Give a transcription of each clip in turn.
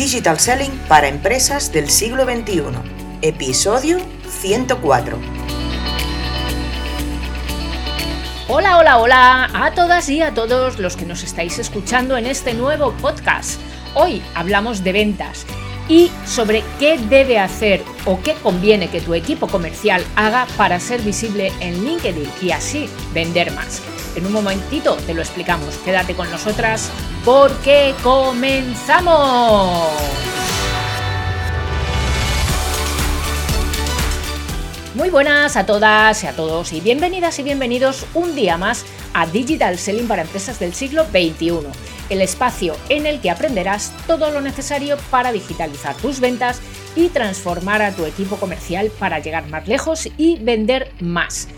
Digital Selling para empresas del siglo XXI. Episodio 104. Hola, hola, hola a todas y a todos los que nos estáis escuchando en este nuevo podcast. Hoy hablamos de ventas y sobre qué debe hacer o qué conviene que tu equipo comercial haga para ser visible en LinkedIn y así vender más. En un momentito te lo explicamos. Quédate con nosotras porque comenzamos. Muy buenas a todas y a todos y bienvenidas y bienvenidos un día más a Digital Selling para Empresas del siglo XXI, el espacio en el que aprenderás todo lo necesario para digitalizar tus ventas y transformar a tu equipo comercial para llegar más lejos y vender más.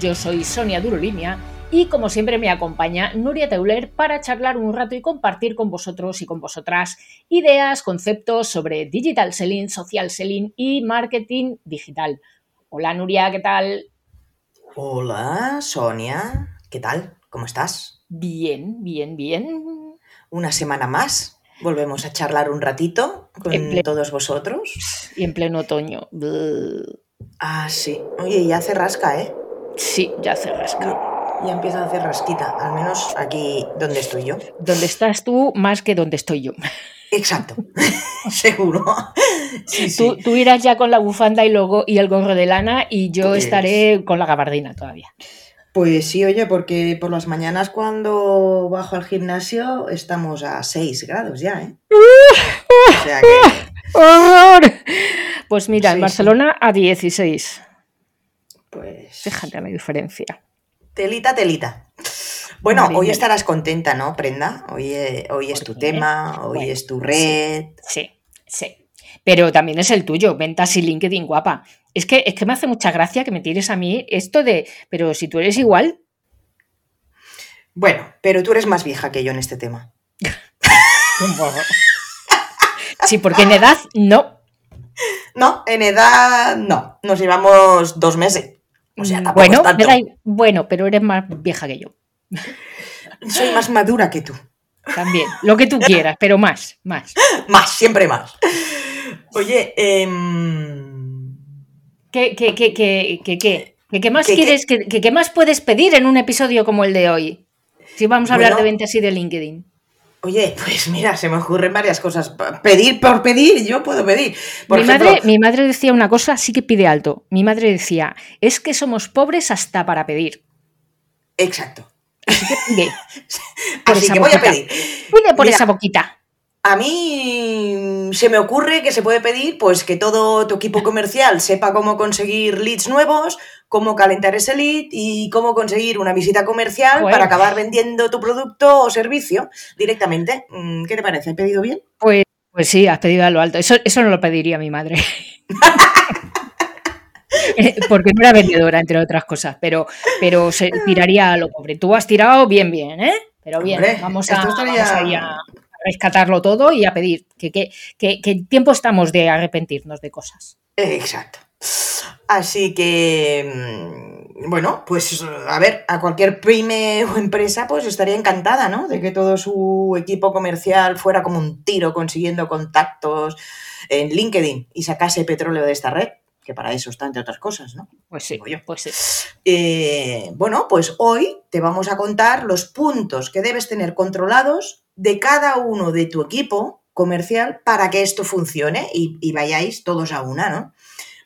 Yo soy Sonia Durolinia y como siempre me acompaña Nuria Teuler para charlar un rato y compartir con vosotros y con vosotras ideas, conceptos sobre digital selling, social selling y marketing digital. Hola Nuria, ¿qué tal? Hola Sonia, ¿qué tal? ¿Cómo estás? Bien, bien, bien. Una semana más. Volvemos a charlar un ratito con todos vosotros. Y en pleno otoño. Ah, sí. Oye, ya hace rasca, ¿eh? Sí, ya hace rasca ya empieza a hacer rasquita, al menos aquí donde estoy yo. Donde estás tú más que donde estoy yo. Exacto, seguro. tú, irás ya con la bufanda y, luego, y el gorro de lana y yo pues estaré con la gabardina todavía. Pues sí, oye, porque por las mañanas cuando bajo al gimnasio estamos a 6 grados ya, ¿eh? o sea que... ¡Horror! Pues mira, en Barcelona a 16. Pues... Fíjate la diferencia. Telita, telita. Bueno, hoy estarás contenta, ¿no, Prenda? Hoy, eh, hoy es tu tema, hoy es tu red. Sí, sí, Pero también es el tuyo, ventas y LinkedIn guapa. Es que, es que me hace mucha gracia que me tires a mí esto de, pero si tú eres igual. Bueno, pero tú eres más vieja que yo en este tema. sí, porque en edad no. No, en edad no. Nos llevamos dos meses bueno, bueno, pero eres más vieja que yo. Soy más madura que tú. También, lo que tú quieras, pero más, más. Más, siempre más. Oye, eh... ¿Qué, qué, qué, qué, qué, qué, más quieres, qué, más puedes pedir en un episodio como el de hoy? Si vamos a hablar de ventas y de LinkedIn. Oye, pues mira, se me ocurren varias cosas. Pedir por pedir, yo puedo pedir. mi, madre, mi madre decía una cosa, sí que pide alto. Mi madre decía, es que somos pobres hasta para pedir. Exacto. Así que pide. Así que voy a pedir. Pide por esa boquita. A mí se me ocurre que se puede pedir pues que todo tu equipo comercial sepa cómo conseguir leads nuevos, cómo calentar ese lead y cómo conseguir una visita comercial para acabar vendiendo tu producto o servicio directamente. Mm, ¿Qué te parece? ¿He pedido bien? Pues, pues sí, has pedido a lo alto. Eso, eso no lo pediría mi madre. Eh, porque no era vendedora, entre otras cosas, pero, pero se tiraría a lo pobre. Tú has tirado bien, bien, ¿eh? Pero bien, vamos, a, a, rescatarlo todo y a pedir que, que, tiempo estamos de arrepentirnos de cosas. Exacto. Así que, mm, bueno, pues a ver, a cualquier pyme o empresa pues estaría encantada, ¿no? De que todo su equipo comercial fuera como un tiro consiguiendo contactos en LinkedIn y sacase petróleo de esta red, que para eso está, entre otras cosas, ¿no? Pues sí, pues sí. Eh, bueno, pues hoy te vamos a contar los puntos que debes tener controlados de cada uno de tu equipo comercial para que esto funcione y, vayáis todos a una, ¿no?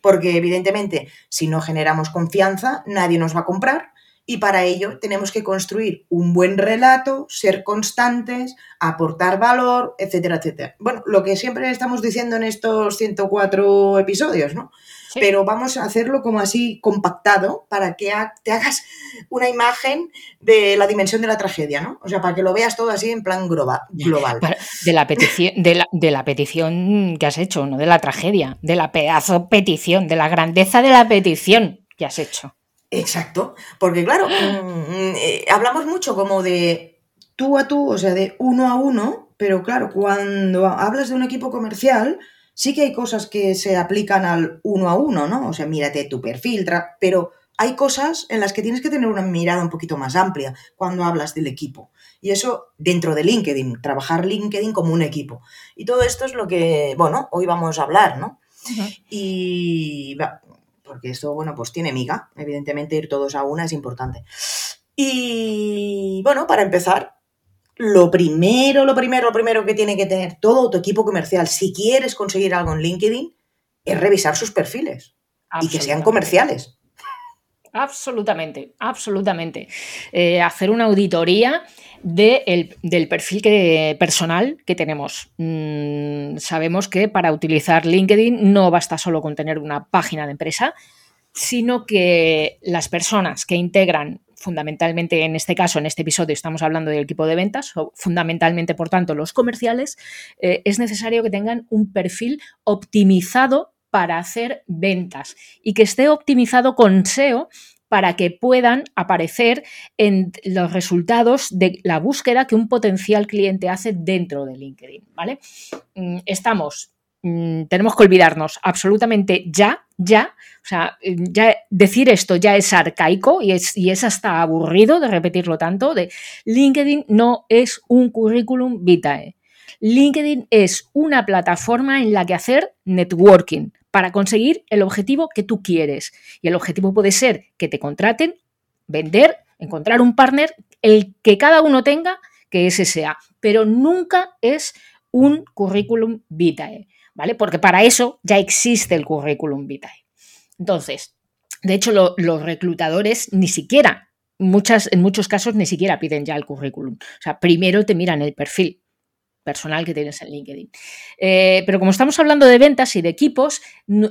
Porque evidentemente si no generamos confianza, nadie nos va a comprar y para ello tenemos que construir un buen relato, ser constantes, aportar valor, etcétera, etcétera. Bueno, lo que siempre estamos diciendo en estos 104 episodios, ¿no? Pero vamos a hacerlo como así compactado para que te hagas una imagen de la dimensión de la tragedia, ¿no? O sea, para que lo veas todo así en plan global. De la petición, de la, petición que has hecho, no de la tragedia, de la pedazo petición, de la grandeza de la petición que has hecho. Exacto, porque claro, mm, mm, eh, hablamos mucho como de tú a tú, o sea, de uno a uno, pero claro, cuando hablas de un equipo comercial, sí que hay cosas que se aplican al uno a uno, ¿no? O sea, mírate tu perfil, pero hay cosas en las que tienes que tener una mirada un poquito más amplia cuando hablas del equipo. Y eso dentro de LinkedIn, trabajar LinkedIn como un equipo. Y todo esto es lo que, bueno, hoy vamos a hablar, ¿no? Y porque esto, bueno, pues tiene miga. Evidentemente ir todos a una es importante. Y bueno, para empezar, lo primero, lo primero, lo primero que tiene que tener todo tu equipo comercial, si quieres conseguir algo en LinkedIn, es revisar sus perfiles y que sean comerciales. Absolutamente, absolutamente. Eh, hacer una auditoría del perfil que, personal que tenemos. Mm, sabemos que para utilizar LinkedIn no basta solo con tener una página de empresa, sino que las personas que integran fundamentalmente en este caso, en este episodio, estamos hablando del equipo de ventas, o fundamentalmente, por tanto, los comerciales, eh, es necesario que tengan un perfil optimizado para hacer ventas y que esté optimizado con SEO para que puedan aparecer en los resultados de la búsqueda que un potencial cliente hace dentro de LinkedIn, ¿vale? Mm, estamos, mm, tenemos que olvidarnos absolutamente ya, ya, o sea, decir esto ya es arcaico y es, y es hasta aburrido de repetirlo tanto, de LinkedIn no es un currículum vitae. LinkedIn es una plataforma en la que hacer networking, para conseguir el objetivo que tú quieres. Y el objetivo puede ser que te contraten, vender, encontrar un partner, el que cada uno tenga, que ese sea. Pero nunca es un currículum vitae, ¿vale? Porque para eso ya existe el currículum vitae. Entonces, de hecho, los reclutadores ni siquiera, muchas, en muchos casos, ni siquiera piden ya el currículum. O sea, primero te miran el perfil personal que tienes en LinkedIn. Eh, pero como estamos hablando de ventas y de equipos,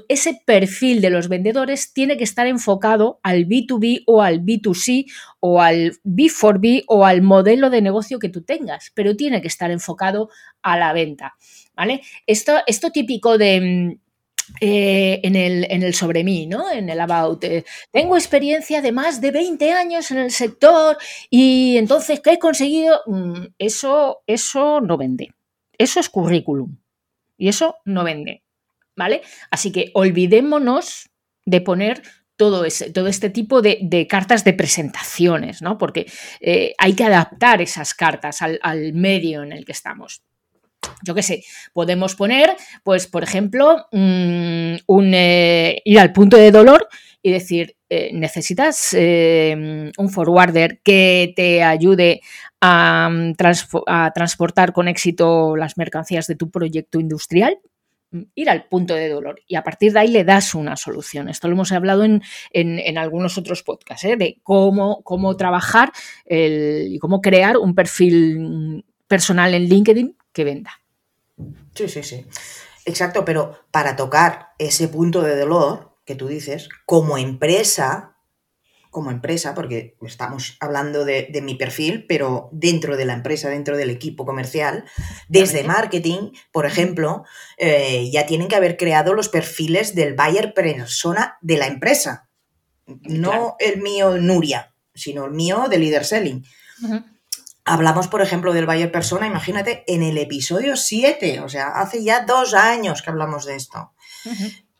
ese perfil de los vendedores tiene que estar enfocado al B2B o al B2C o al B4B o al modelo de negocio que tú tengas, pero tiene que estar enfocado a la venta. ¿Vale? Esto, esto típico de mm, eh, en, el, en, el, sobre mí, ¿no? En el about. Eh, tengo experiencia de más de 20 años en el sector y entonces, ¿qué he conseguido? Mm, eso, eso no vende. Eso es currículum. Y eso no vende. ¿Vale? Así que olvidémonos de poner todo, ese, todo este tipo de, cartas de presentaciones, ¿no? Porque eh, hay que adaptar esas cartas al, al medio en el que estamos yo qué sé, podemos poner, pues, por ejemplo, mm, un, eh, ir al punto de dolor y decir, eh, necesitas eh, un forwarder que te ayude a, mm, a, transportar con éxito las mercancías de tu proyecto industrial. Mm, ir al punto de dolor y a partir de ahí le das una solución. Esto lo hemos hablado en, en, algunos otros podcasts, de cómo, cómo trabajar y cómo crear un perfil personal en LinkedIn que venda. Sí, sí, sí. Exacto, pero para tocar ese punto de dolor que tú dices, como empresa, como empresa, porque estamos hablando de, mi perfil, pero dentro de la empresa, dentro del equipo comercial, desde marketing, por ejemplo, eh, ya tienen que haber creado los perfiles del buyer persona de la empresa. No el mío Nuria, sino el mío de Leader Selling. Hablamos, por ejemplo, del Bayer Persona, imagínate, en el episodio 7, o sea, hace ya dos años que hablamos de esto.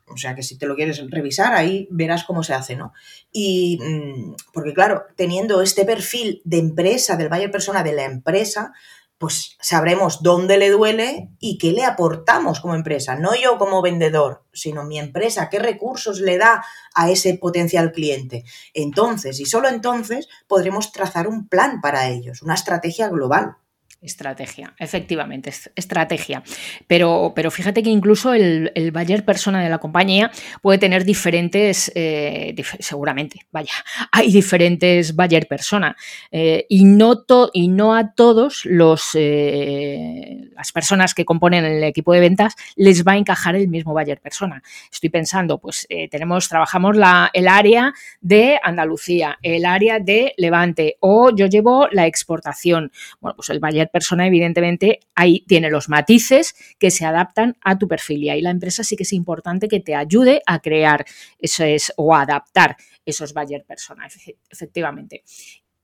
O sea, que si te lo quieres revisar, ahí verás cómo se hace, ¿no? Y mm, porque, claro, teniendo este perfil de empresa, del Bayer Persona de la empresa, pues sabremos dónde le duele y qué le aportamos como empresa. No yo como vendedor, sino mi empresa, qué recursos le da a ese potencial cliente. Entonces, y solo entonces, podremos trazar un plan para ellos, una estrategia global. Estrategia, efectivamente, estrategia. Pero, pero fíjate que incluso el, el buyer persona de la compañía puede tener diferentes, eh, seguramente, vaya, hay diferentes buyer persona. Eh, y, no y no a todos los, eh, las personas que componen el equipo de ventas les va a encajar el mismo buyer persona. Estoy pensando, pues tenemos, trabajamos la, el área de Andalucía, el área de Levante, o yo llevo la exportación. Bueno, pues el buyer persona, evidentemente, ahí tiene los matices que se adaptan a tu perfil y ahí la empresa sí que es importante que te ayude a crear eso es, o adaptar esos buyer persona, efectivamente.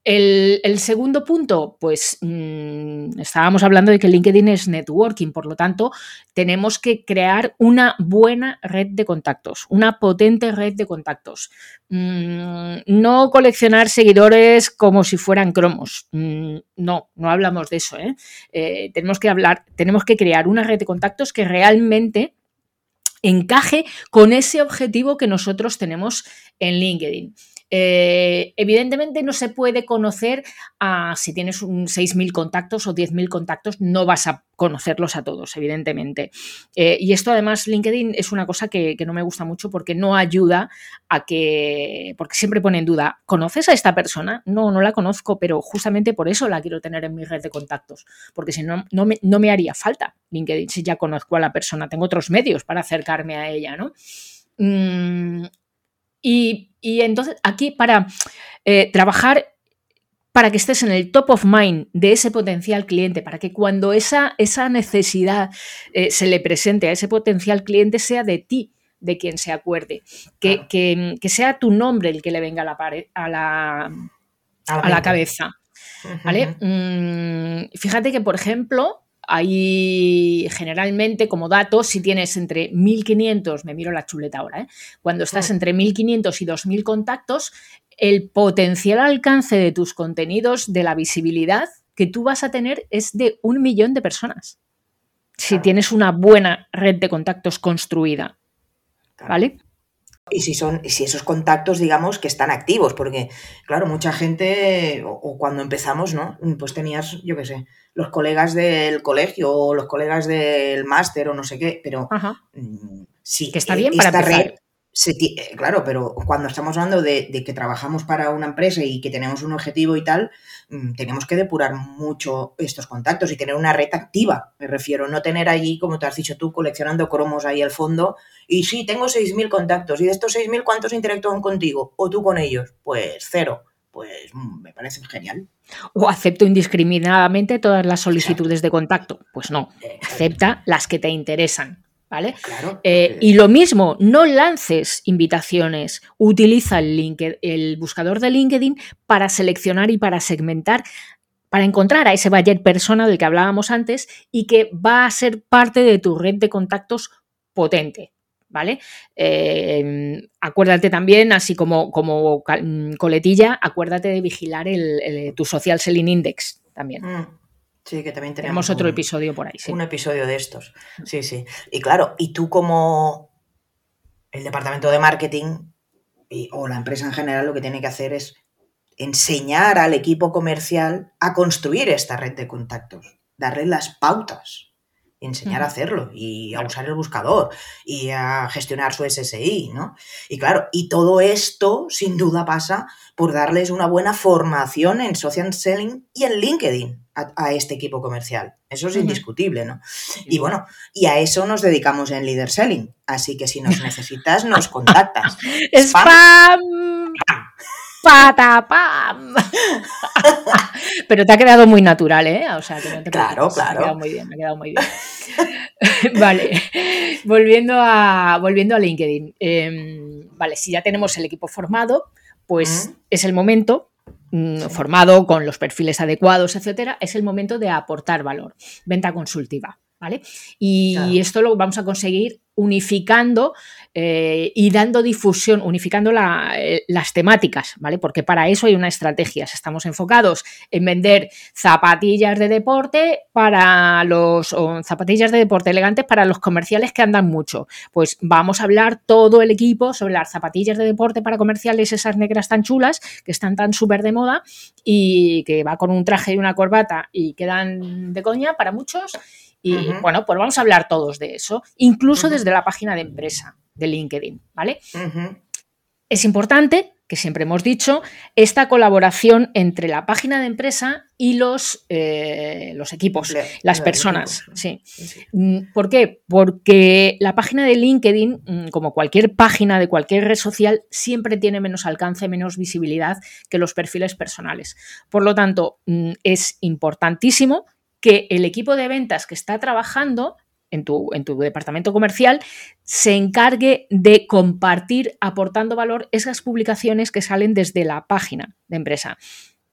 El, segundo punto, pues mm, estábamos hablando de que LinkedIn es networking, por lo tanto, tenemos que crear una buena red de contactos, una potente red de contactos. Mm, no coleccionar seguidores como si fueran cromos. Mm, no, no hablamos de eso. ¿eh? Eh, tenemos que hablar, tenemos que crear una red de contactos que realmente encaje con ese objetivo que nosotros tenemos en LinkedIn. Eh, evidentemente no se puede conocer a si tienes un 6.000 contactos o 10.000 contactos, no vas a conocerlos a todos, evidentemente. Eh, y esto además, LinkedIn es una cosa que, no me gusta mucho porque no ayuda a que, porque siempre pone en duda, ¿conoces a esta persona? No, no la conozco, pero justamente por eso la quiero tener en mi red de contactos, porque si no, no me, no me haría falta LinkedIn si ya conozco a la persona, tengo otros medios para acercarme a ella, ¿no? Mm, y, entonces aquí para eh, trabajar para que estés en el top of mind de ese potencial cliente, para que cuando esa, esa necesidad eh, se le presente a ese potencial cliente sea de ti, de quien se acuerde, que, que, sea tu nombre el que le venga a la, a la, a la, cabeza. ¿Vale? Mm, fíjate que, por ejemplo, hay generalmente como datos, si tienes entre 1500, me miro la chuleta ahora, ¿eh? cuando estás entre 1500 y 2000 contactos, el potencial alcance de tus contenidos, de la visibilidad que tú vas a tener es de un millón de personas. Si tienes una buena red de contactos construida. ¿Vale? Y si son, si esos contactos, digamos, que están activos, porque, claro, mucha gente, o, cuando empezamos, ¿no? Pues tenías, yo qué sé, los colegas del colegio, o los colegas del máster, o no sé qué, pero mm, sí. Que está bien para empezar. Eh, claro, pero cuando estamos hablando de, que trabajamos para una empresa y que tenemos un objetivo y tal, mm, tenemos que depurar mucho estos contactos y tener una red activa, me refiero, no tener allí, como te has dicho tú, coleccionando cromos ahí al fondo. Y sí, tengo 6.000 contactos y de estos 6.000, ¿cuántos interactúan contigo? ¿O tú con ellos? Pues cero. Pues mm, me parece genial. O acepto indiscriminadamente todas las solicitudes de contacto. Pues no, acepta las que te interesan. ¿Vale? Eh, y lo mismo, no lances invitaciones, utiliza el, buscador de LinkedIn para seleccionar y para segmentar, para encontrar a ese budget persona del que hablábamos antes y que va a ser parte de tu red de contactos potente. ¿Vale? Eh, acuérdate también, así como, como coletilla, acuérdate de vigilar el, tu social selling index también. Mm. Sí, que también tenemos, otro episodio por ahí. Un episodio de estos. Sí, sí. Y claro, y tú como el departamento de marketing o la empresa en general lo que tiene que hacer es enseñar al equipo comercial a construir esta red de contactos, darle las pautas enseñar a hacerlo y a usar el buscador y a gestionar su SSI, ¿no? Y claro, y todo esto sin duda pasa por darles una buena formación en social selling y en LinkedIn a, este equipo comercial. Eso es indiscutible, ¿no? Y bueno, y a eso nos dedicamos en Leader Selling. Así que si nos necesitas, nos contactas. ¡Spam! ¡Patapam! Pero te ha quedado muy natural, ¿eh? O sea, que no te Claro, claro. Me ha quedado muy bien, me ha quedado muy bien. vale, volviendo a, volviendo a LinkedIn. Em, vale, si ya tenemos el equipo formado, pues es el momento mm, formado con los perfiles adecuados, etcétera, es el momento de aportar valor. Venta consultiva. ¿Vale? Y esto lo vamos a conseguir unificando eh, y dando difusión, unificando eh, las temáticas, ¿vale? Porque para eso hay una estrategia. Estamos enfocados en vender zapatillas de deporte para los zapatillas de deporte elegantes para los comerciales que andan mucho. Pues vamos a hablar todo el equipo sobre las zapatillas de deporte para comerciales, esas negras tan chulas, que están tan súper de moda y que va con un traje y una corbata y quedan de coña para muchos y bueno, pues vamos a hablar todos de eso, incluso desde la página de empresa de LinkedIn, ¿vale? Es importante, que siempre hemos dicho, esta colaboración entre la página de empresa y los, eh, los equipos, las personas. Sí. Mm, ¿Por qué? Porque la página de LinkedIn, mm, como cualquier página de cualquier red social, siempre tiene menos alcance, menos visibilidad que los perfiles personales. Por lo tanto, mm, es importantísimo que el equipo de ventas que está trabajando en tu, en tu, departamento comercial se encargue de compartir, aportando valor, esas publicaciones que salen desde la página de empresa.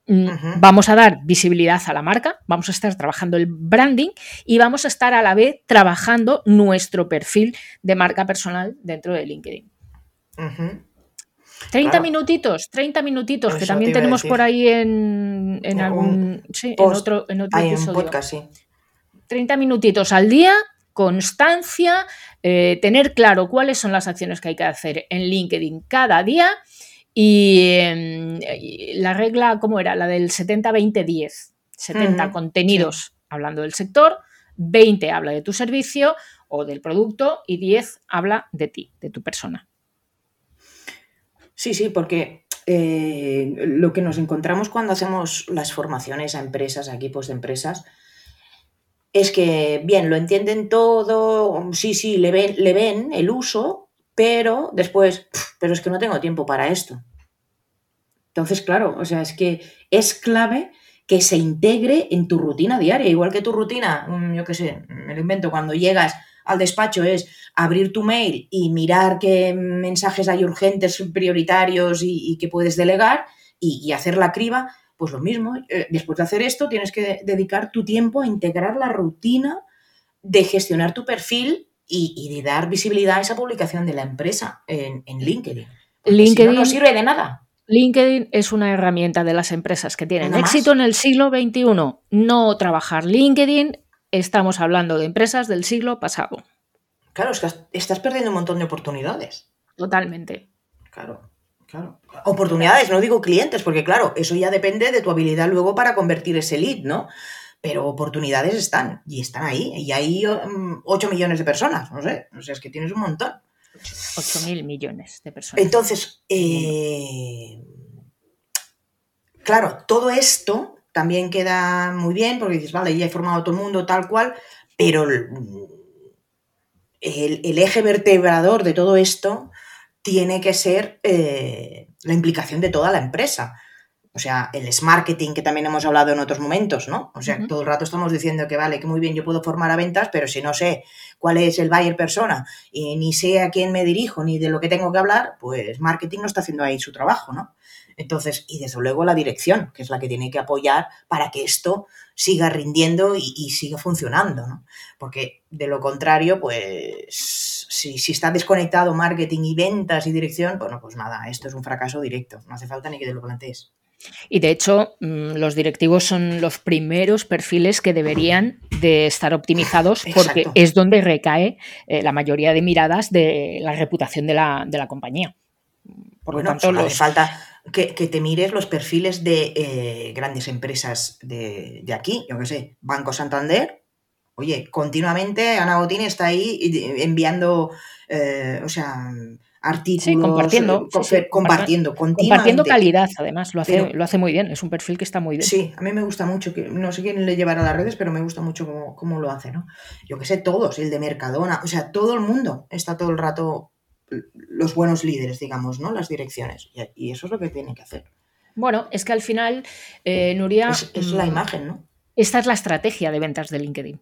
Mm, vamos a dar visibilidad a la marca, vamos a estar trabajando el branding y vamos a estar a la vez trabajando nuestro perfil de marca personal dentro de LinkedIn. 30 minutitos, 30 minutitos, que también tenemos por ahí en, algún. sí, en otro, en otro episodio. podcast, sí. 30 minutitos al día, constancia, eh, tener claro cuáles son las acciones que hay que hacer en LinkedIn cada día Em, y, la regla, ¿cómo era? La del 70-20-10. 70 contenidos hablando del sector, 20 habla de tu servicio o del producto y 10 habla de ti, de tu persona. Sí, sí, porque eh, lo que nos encontramos cuando hacemos las formaciones a empresas, a equipos de empresas, es que, bien, lo entienden todo, sí, sí, le ven, le ven el uso, pero después, pero es que no tengo tiempo para esto. Entonces, claro, o sea, es que es clave que se integre en tu rutina diaria, igual que tu rutina, mm, yo qué sé, me lo invento, cuando llegas al despacho es abrir tu mail y mirar qué mensajes hay urgentes, prioritarios y, que puedes delegar y, hacer la criba, pues lo mismo. Eh, después de hacer esto, tienes que dedicar tu tiempo a integrar la rutina de gestionar tu perfil y, de dar visibilidad a esa publicación de la empresa en, LinkedIn. LinkedIn no, sirve de nada. LinkedIn es una herramienta de las empresas que tienen éxito en el siglo XXI. No trabajar LinkedIn, estamos hablando de empresas del siglo pasado. Claro, estás perdiendo un montón de oportunidades. Totalmente. Claro, claro. Oportunidades, no digo clientes, porque claro, eso ya depende de tu habilidad luego para convertir ese lead, ¿no? pero oportunidades están y están ahí. Y hay 8 mm, millones de personas, no sé, o sea, es que tienes un montón. 8 mil millones de personas. Entonces, eh, claro, todo esto también queda muy bien porque dices, vale, ya he formado a todo el mundo tal cual, pero el, eje vertebrador de todo esto tiene que ser eh, la implicación de toda la empresa. O sea, el marketing que también hemos hablado en otros momentos, ¿no? O sea, todo el rato estamos diciendo que vale, que muy bien, yo puedo formar a ventas, pero si no sé cuál es el buyer persona y ni sé a quién me dirijo ni de lo que tengo que hablar, pues marketing no está haciendo ahí su trabajo, ¿no? Entonces, y desde luego la dirección, que es la que tiene que apoyar para que esto siga rindiendo y, siga funcionando, ¿no? Porque de lo contrario, pues si, si, está desconectado marketing y ventas y dirección, bueno, pues nada, esto es un fracaso directo, no hace falta ni que te lo plantees. Y de hecho, mm, los directivos son los primeros perfiles que deberían de estar optimizados porque es donde recae eh, la mayoría de miradas de la reputación de la, compañía. Por lo tanto, hace falta que, te mires los perfiles de eh, grandes empresas de, de, aquí, yo qué sé, Banco Santander. Oye, continuamente Ana Botín está ahí enviando, eh, o sea, artículos, compartiendo, eh, compartiendo, compartiendo calidad, además, lo hace, lo hace muy bien, es un perfil que está muy bien. Sí, a mí me gusta mucho, que no sé quién le llevará a las redes, pero me gusta mucho cómo, lo hace, ¿no? Yo que sé, todos, el de Mercadona, o sea, todo el mundo está todo el rato, los buenos líderes, digamos, ¿no? Las direcciones, y, eso es lo que tiene que hacer. Bueno, es que al final, eh, Nuria... es la mm, imagen, ¿no? Esta es la estrategia de ventas de LinkedIn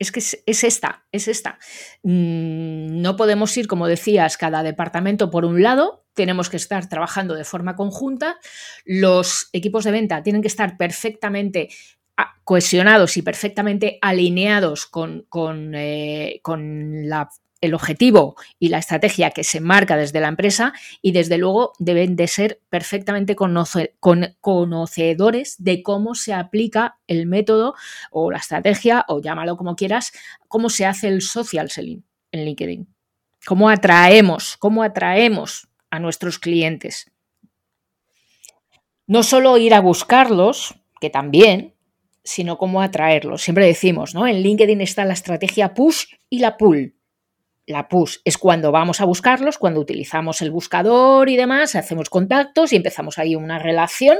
es que es, esta, es esta. Mm, no podemos ir, como decías, cada departamento por un lado, tenemos que estar trabajando de forma conjunta, los equipos de venta tienen que estar perfectamente ah, cohesionados y perfectamente alineados con, con, eh, con la el objetivo y la estrategia que se marca desde la empresa y desde luego deben de ser perfectamente conocedores de cómo se aplica el método o la estrategia o llámalo como quieras, cómo se hace el social selling en LinkedIn. Cómo atraemos, cómo atraemos a nuestros clientes. No solo ir a buscarlos, que también, sino cómo atraerlos. Siempre decimos, ¿no? En LinkedIn está la estrategia push y la pull la push es cuando vamos a buscarlos, cuando utilizamos el buscador y demás, hacemos contactos y empezamos ahí una relación.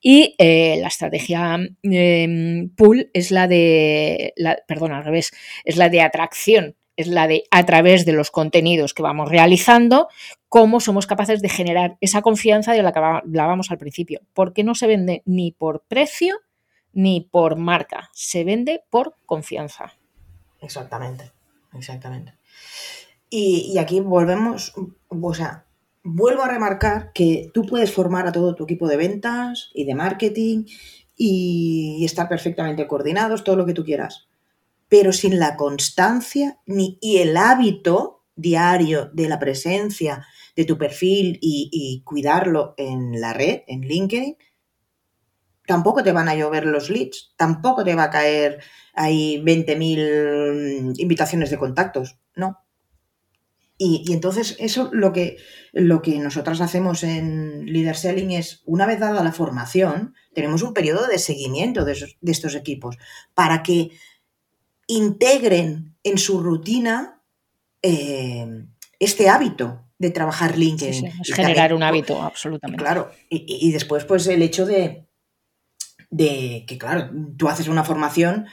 Y eh, la estrategia em, pull es la de, la, perdón, al revés, es la de atracción, es la de a través de los contenidos que vamos realizando, cómo somos capaces de generar esa confianza de la que hablábamos al principio. Porque no se vende ni por precio ni por marca, se vende por confianza. Exactamente, exactamente. Y, aquí volvemos, o sea, vuelvo a remarcar que tú puedes formar a todo tu equipo de ventas y de marketing y estar perfectamente coordinados, todo lo que tú quieras. Pero sin la constancia ni, y el hábito diario de la presencia de tu perfil y, y cuidarlo en la red, en LinkedIn, tampoco te van a llover los leads, tampoco te va a caer ahí 20.000 invitaciones de contactos, no. Y, entonces eso lo que, lo que nosotras hacemos en Leader Selling es, una vez dada la formación, tenemos un periodo de seguimiento de, estos equipos para que integren en su rutina eh, este hábito de trabajar LinkedIn. es generar un hábito, absolutamente. Claro, y, y, después pues el hecho de, de que, claro, tú haces una formación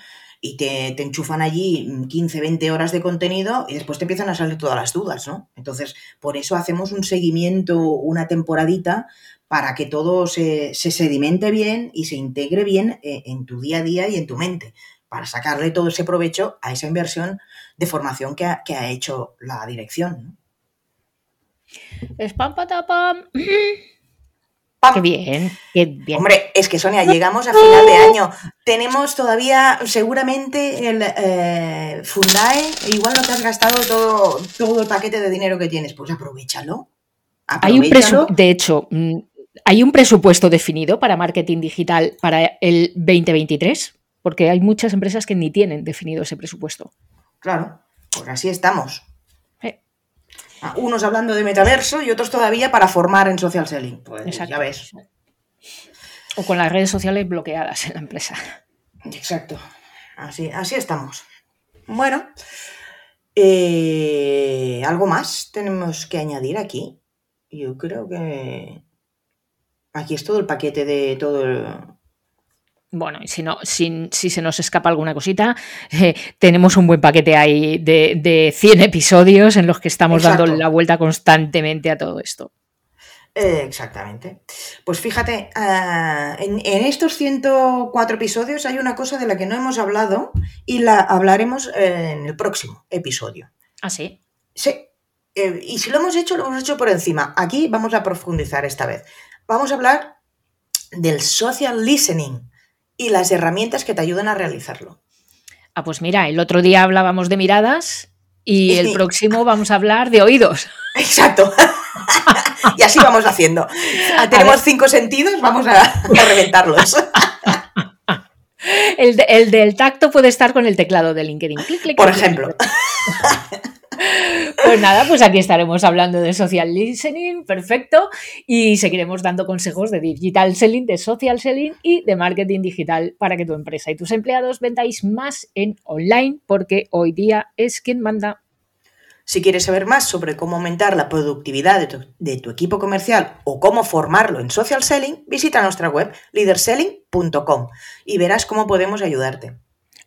y te, enchufan allí 15, 20 horas de contenido y después te empiezan a salir todas las dudas, ¿no? Entonces, por eso hacemos un seguimiento, una temporadita, para que todo se, sedimente bien y se integre bien eh, en, tu día a día y en tu mente, para sacarle todo ese provecho a esa inversión de formación que ha, hecho la dirección. ¿no? Spam patapam. Qué bien, qué bien. Hombre, es que Sonia, llegamos a final de año. Tenemos todavía seguramente el eh, Fundae. Igual no te has gastado todo, todo el paquete de dinero que tienes. Pues aprovechalo. Hay un de hecho, mm, ¿hay un presupuesto definido para marketing digital para el 2023? Porque hay muchas empresas que ni tienen definido ese presupuesto. Claro, pues así estamos. Unos hablando de metaverso y otros todavía para formar en social selling. Pues ya ves. O con las redes sociales bloqueadas en la empresa. Exacto. Así, así estamos. Bueno, eh, ¿algo más tenemos que añadir aquí? Yo creo que aquí es todo el paquete de todo el, bueno, y si, no, si, se nos escapa alguna cosita, eh, tenemos un buen paquete ahí de, de 100 episodios en los que estamos dando la vuelta constantemente a todo esto. exactamente. Pues fíjate, ah, en, estos 104 episodios hay una cosa de la que no hemos hablado y la hablaremos en el próximo episodio. ¿Ah, sí? Sí. Eh, y si lo hemos hecho, lo hemos hecho por encima. Aquí vamos a profundizar esta vez. Vamos a hablar del social listening y las herramientas que te ayudan a realizarlo. Ah, pues mira, el otro día hablábamos de miradas y el próximo vamos a hablar de oídos. Exacto. y así vamos haciendo. Tenemos cinco sentidos, vamos a, reventarlos. El, del tacto puede estar con el teclado de LinkedIn. Por ejemplo. Pues nada, pues aquí estaremos hablando de social listening, perfecto, y seguiremos dando consejos de digital selling, de social selling y de marketing digital para que tu empresa y tus empleados vendáis más en online, porque hoy día es quien manda. Si quieres saber más sobre cómo aumentar la productividad de tu, de tu, equipo comercial o cómo formarlo en social selling, visita nuestra web leaderselling.com y verás cómo podemos ayudarte.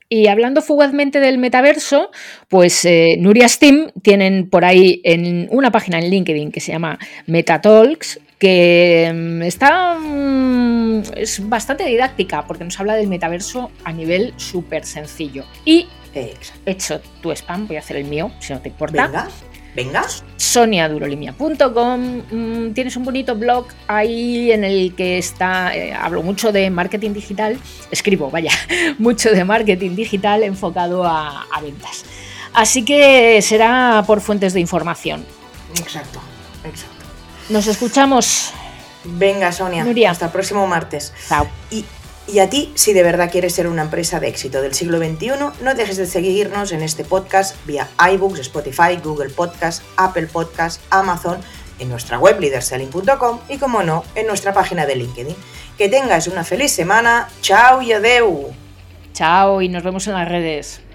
Y hablando fugazmente del metaverso, pues eh, Nuria Steam tienen por ahí en una página en LinkedIn que se llama MetaTalks, que mm, está mm, es bastante didáctica porque nos habla del metaverso a nivel súper sencillo. Y he hecho tu spam, voy a hacer el mío, si no te importa. Venga. soniadurolimia.com. Mm, tienes un bonito blog ahí en el que está, eh, hablo mucho de marketing digital, escribo, vaya, mucho de marketing digital enfocado a, ventas. Así que será por fuentes de información. Exacto, exacto. Nos escuchamos. Venga, Sonia. Hasta el próximo martes. Chao. Y y a ti, si de verdad quieres ser una empresa de éxito del siglo XXI, no dejes de seguirnos en este podcast vía iBooks, Spotify, Google Podcast, Apple Podcast, Amazon, en nuestra web leaderselling.com y, como no, en nuestra página de LinkedIn. Que tengas una feliz semana. Chao y adeu. Chao y nos vemos en las redes.